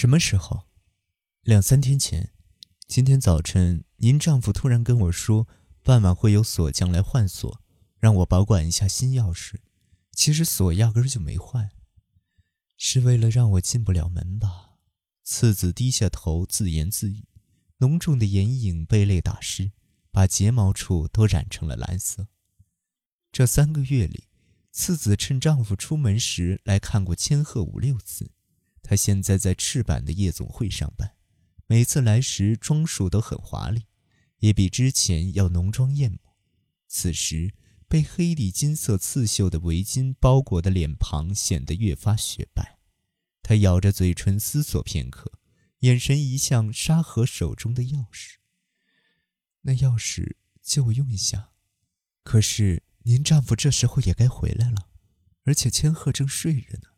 什么时候？两三天前。今天早晨，您丈夫突然跟我说，傍晚会有锁匠来换锁，让我保管一下新钥匙。其实锁压根就没换，是为了让我进不了门吧？次子低下头自言自语，浓重的眼影被泪打湿，把睫毛处都染成了蓝色。这三个月里，次子趁丈夫出门时来看过千鹤五六次。她现在在赤坂的夜总会上班。每次来时装束都很华丽，也比之前要浓妆艳抹。此时被黑底金色刺绣的围巾包裹的脸庞显得越发雪白。她咬着嘴唇思索片刻，眼神移向沙河手中的钥匙。那钥匙借我用一下。可是您丈夫这时候也该回来了，而且千鹤正睡着呢。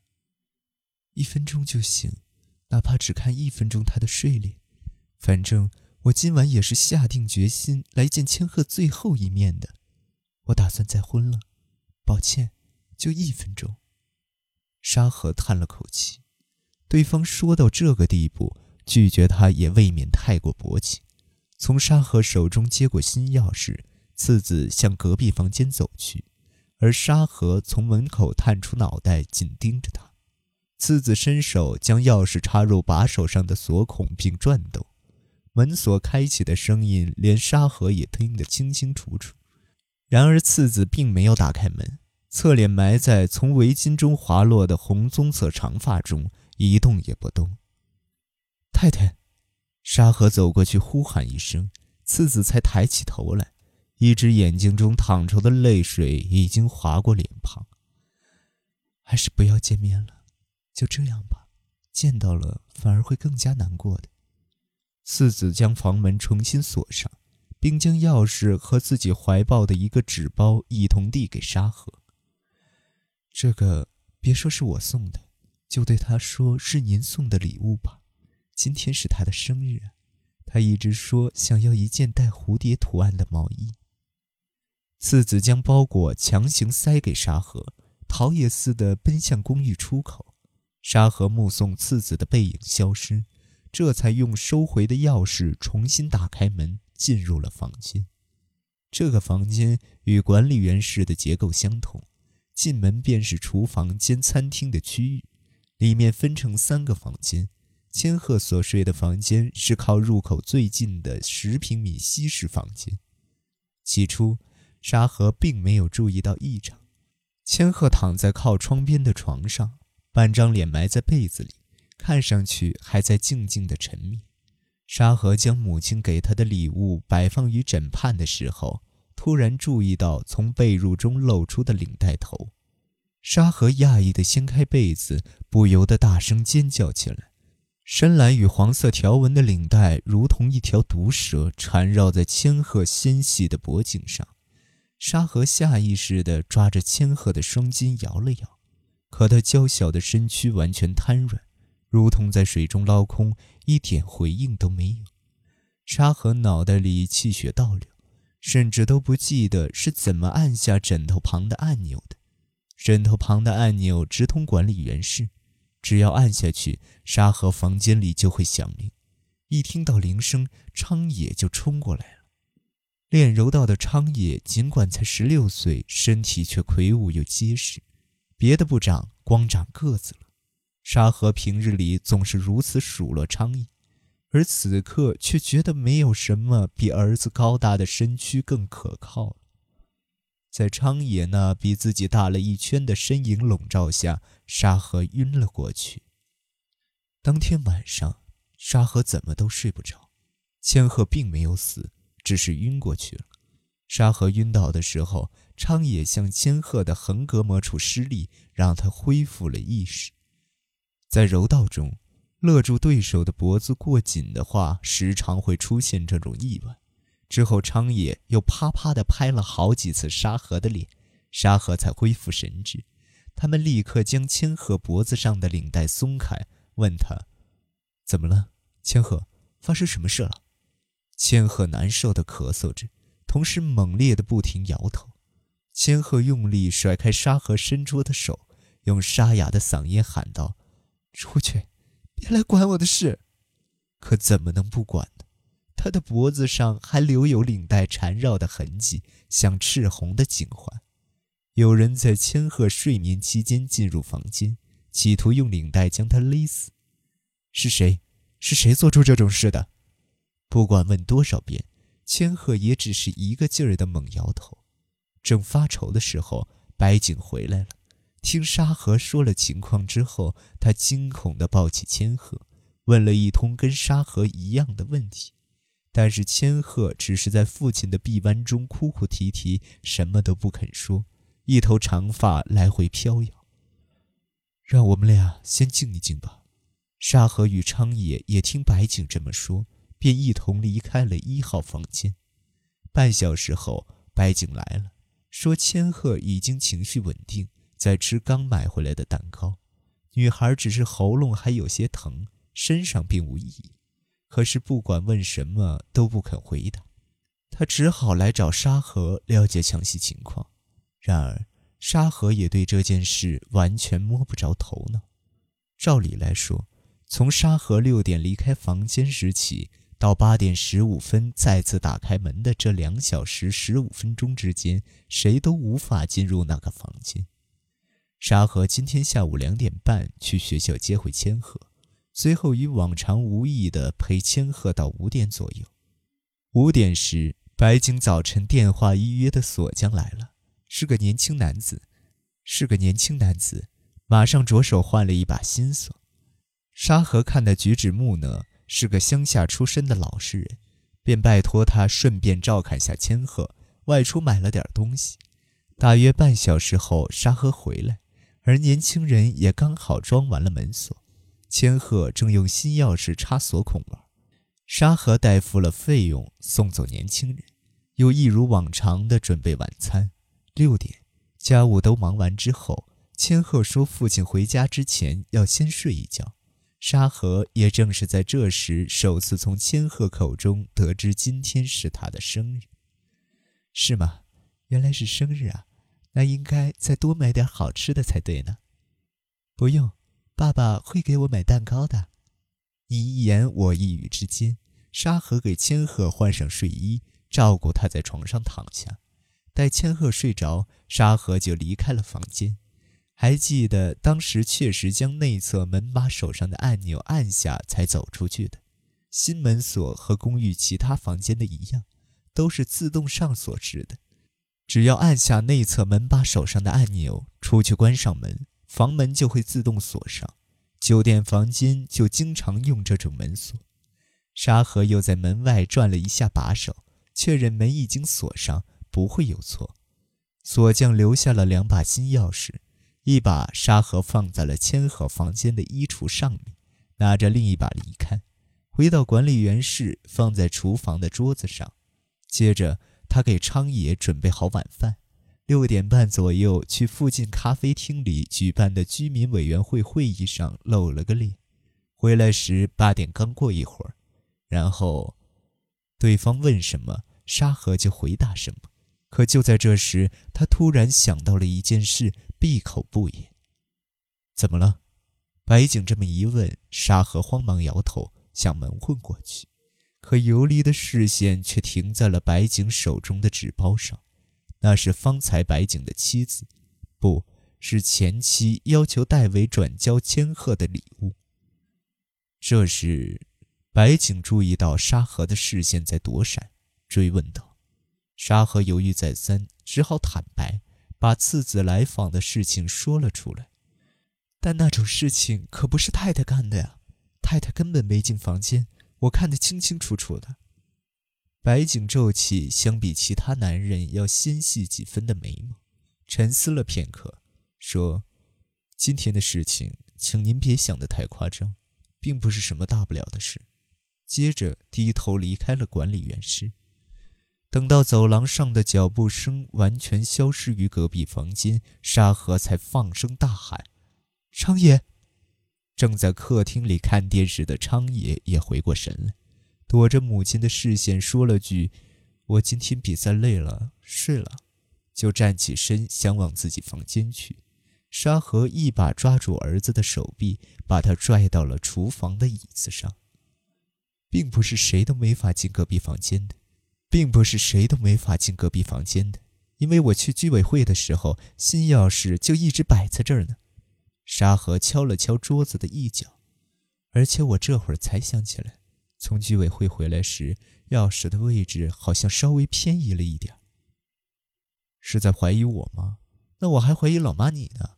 一分钟就行，哪怕只看一分钟他的睡脸。反正我今晚也是下定决心来见千鹤最后一面的，我打算再婚了。抱歉，就一分钟。沙河叹了口气，对方说到这个地步，拒绝他也未免太过薄情。从沙河手中接过新钥匙，次子向隔壁房间走去，而沙河从门口探出脑袋，紧盯着他。次子伸手将钥匙插入把手上的锁孔，并转动。门锁开启的声音，连沙河也听得清清楚楚。然而次子并没有打开门，侧脸埋在从围巾中滑落的红棕色长发中，一动也不动。太太，沙河走过去呼喊一声，次子才抬起头来，一只眼睛中淌出的泪水已经划过脸庞。还是不要见面了，就这样吧，见到了反而会更加难过的。次子将房门重新锁上，并将钥匙和自己怀抱的一个纸包一同递给沙河。这个别说是我送的，就对他说是您送的礼物吧。今天是他的生日，他一直说想要一件带蝴蝶图案的毛衣。次子将包裹强行塞给沙河，逃也似的奔向公寓出口。沙河目送次子的背影消失。这才用收回的钥匙重新打开门，进入了房间。这个房间与管理员室的结构相同，进门便是厨房兼餐厅的区域。里面分成三个房间，千鹤所睡的房间是靠入口最近的十平米西式房间。起初，沙河并没有注意到异常。千鹤躺在靠窗边的床上，半张脸埋在被子里。看上去还在静静的沉迷。沙河将母亲给他的礼物摆放于枕畔的时候，突然注意到从被褥中露出的领带头。沙河讶异地掀开被子，不由得大声尖叫起来。深蓝与黄色条纹的领带如同一条毒蛇缠绕在千鹤纤细的脖颈上。沙河下意识地抓着千鹤的双肩摇了摇，可他娇小的身躯完全瘫软。如同在水中捞空，一点回应都没有。沙河脑袋里气血倒流，甚至都不记得是怎么按下枕头旁的按钮的。枕头旁的按钮直通管理员室，只要按下去，沙河房间里就会响铃。一听到铃声，昌野就冲过来了。练柔道的昌野尽管才十六岁，身体却魁梧又结实，别的不长，光长个子了。沙河平日里总是如此数落昌野，而此刻却觉得没有什么比儿子高大的身躯更可靠了。在昌野那比自己大了一圈的身影笼罩下，沙河晕了过去。当天晚上，沙河怎么都睡不着。千鹤并没有死，只是晕过去了。沙河晕倒的时候，昌野向千鹤的横膈膜处施力，让他恢复了意识。在柔道中，勒住对手的脖子过紧的话，时常会出现这种意外。之后，昌野又啪啪地拍了好几次沙河的脸，沙河才恢复神智。他们立刻将千鹤脖子上的领带松开，问他：“怎么了，千鹤？发生什么事了？”千鹤难受地咳嗽着，同时猛烈地不停摇头。千鹤用力甩开沙河伸出的手，用沙哑的嗓音喊道。出去，别来管我的事。可怎么能不管呢？他的脖子上还留有领带缠绕的痕迹，像赤红的颈环。有人在千鹤睡眠期间进入房间，企图用领带将他勒死。是谁？是谁做出这种事的？不管问多少遍，千鹤也只是一个劲儿的猛摇头。正发愁的时候，白景回来了。听沙河说了情况之后，他惊恐地抱起千鹤，问了一通跟沙河一样的问题。但是千鹤只是在父亲的臂弯中哭哭啼啼，什么都不肯说，一头长发来回飘摇。让我们俩先静一静吧。沙河与昌野也听白景这么说，便一同离开了一号房间。半小时后，白景来了，说千鹤已经情绪稳定，在吃刚买回来的蛋糕。女孩只是喉咙还有些疼，身上并无异议。可是不管问什么都不肯回答，他只好来找沙河了解详细情况。然而沙河也对这件事完全摸不着头脑。照理来说，从沙河六点离开房间时起，到八点十五分再次打开门的这两小时十五分钟之间，谁都无法进入那个房间。沙河今天下午两点半去学校接回千鹤。随后与往常无异的陪千鹤到五点左右。五点时，白景早晨电话预约的锁匠来了，是个年轻男子，是个年轻男子，马上着手换了一把新锁。沙河看的举止木讷，是个乡下出身的老实人，便拜托他顺便照看下千鹤，外出买了点东西。大约半小时后，沙河回来，而年轻人也刚好装完了门锁。千鹤正用新钥匙插锁孔玩，沙河代付了费用，送走年轻人，又一如往常的准备晚餐。六点，家务都忙完之后，千鹤说父亲回家之前要先睡一觉。沙河也正是在这时首次从千鹤口中得知今天是他的生日。是吗？原来是生日啊，那应该再多买点好吃的才对呢。不用。爸爸会给我买蛋糕的。你一言我一语之间，沙河给千鹤换上睡衣，照顾他在床上躺下。待千鹤睡着，沙河就离开了房间。还记得当时确实将内侧门把手上的按钮按下才走出去的。新门锁和公寓其他房间的一样，都是自动上锁式的，只要按下内侧门把手上的按钮，出去关上门。房门就会自动锁上，酒店房间就经常用这种门锁。沙河又在门外转了一下把手，确认门已经锁上，不会有错。锁匠留下了两把新钥匙，一把沙河放在了千鹤房间的衣橱上面，拿着另一把离开，回到管理员室，放在厨房的桌子上。接着，他给昌野准备好晚饭。六点半左右去附近咖啡厅里举办的居民委员会会议上露了个脸，回来时八点刚过一会儿，然后，对方问什么，沙河就回答什么。可就在这时，他突然想到了一件事，闭口不言。怎么了？白景这么一问，沙河慌忙摇头，向门混过去，可游离的视线却停在了白景手中的纸包上。那是方才白景的妻子，不是前妻要求戴维转交千鹤的礼物。这时，白景注意到沙河的视线在躲闪，追问道：“沙河犹豫再三，只好坦白，把次子来访的事情说了出来。但那种事情可不是太太干的呀，太太根本没进房间，我看得清清楚楚的。”白景皱起相比其他男人要纤细几分的眉毛，沉思了片刻，说：“今天的事情，请您别想得太夸张，并不是什么大不了的事。”接着低头离开了管理员室。等到走廊上的脚步声完全消失于隔壁房间，沙河才放声大喊：“昌爷！”正在客厅里看电视的昌爷也回过神来。躲着母亲的视线，说了句：“我今天比赛累了，睡了。”就站起身，想往自己房间去。沙河一把抓住儿子的手臂，把他拽到了厨房的椅子上。并不是谁都没法进隔壁房间的，并不是谁都没法进隔壁房间的，因为我去居委会的时候，新钥匙就一直摆在这儿呢。沙河敲了敲桌子的一角，而且我这会儿才想起来，从居委会回来时，钥匙的位置好像稍微偏移了一点。是在怀疑我吗？那我还怀疑老妈你呢。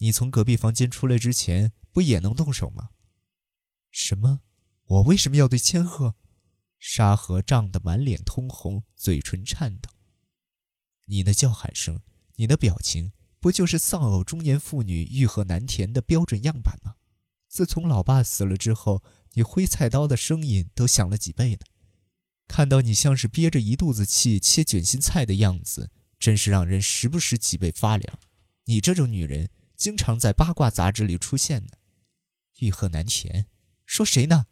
你从隔壁房间出来之前，不也能动手吗？什么？我为什么要对千鹤？沙河涨得满脸通红，嘴唇颤抖。你的叫喊声，你的表情，不就是丧偶中年妇女欲壑难填的标准样板吗？自从老爸死了之后，你挥菜刀的声音都响了几倍呢。看到你像是憋着一肚子气切卷心菜的样子，真是让人时不时脊背发凉。你这种女人，经常在八卦杂志里出现呢。欲壑难填，说谁呢？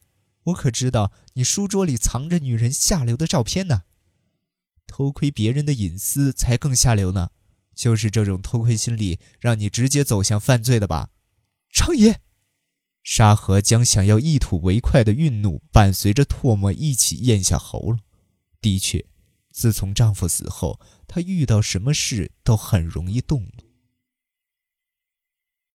我可知道你书桌里藏着女人下流的照片呢，偷窥别人的隐私才更下流呢。就是这种偷窥心理，让你直接走向犯罪的吧？张爷，沙河将想要一吐为快的愠怒，伴随着唾沫一起咽下喉咙。的确，自从丈夫死后，她遇到什么事都很容易动怒。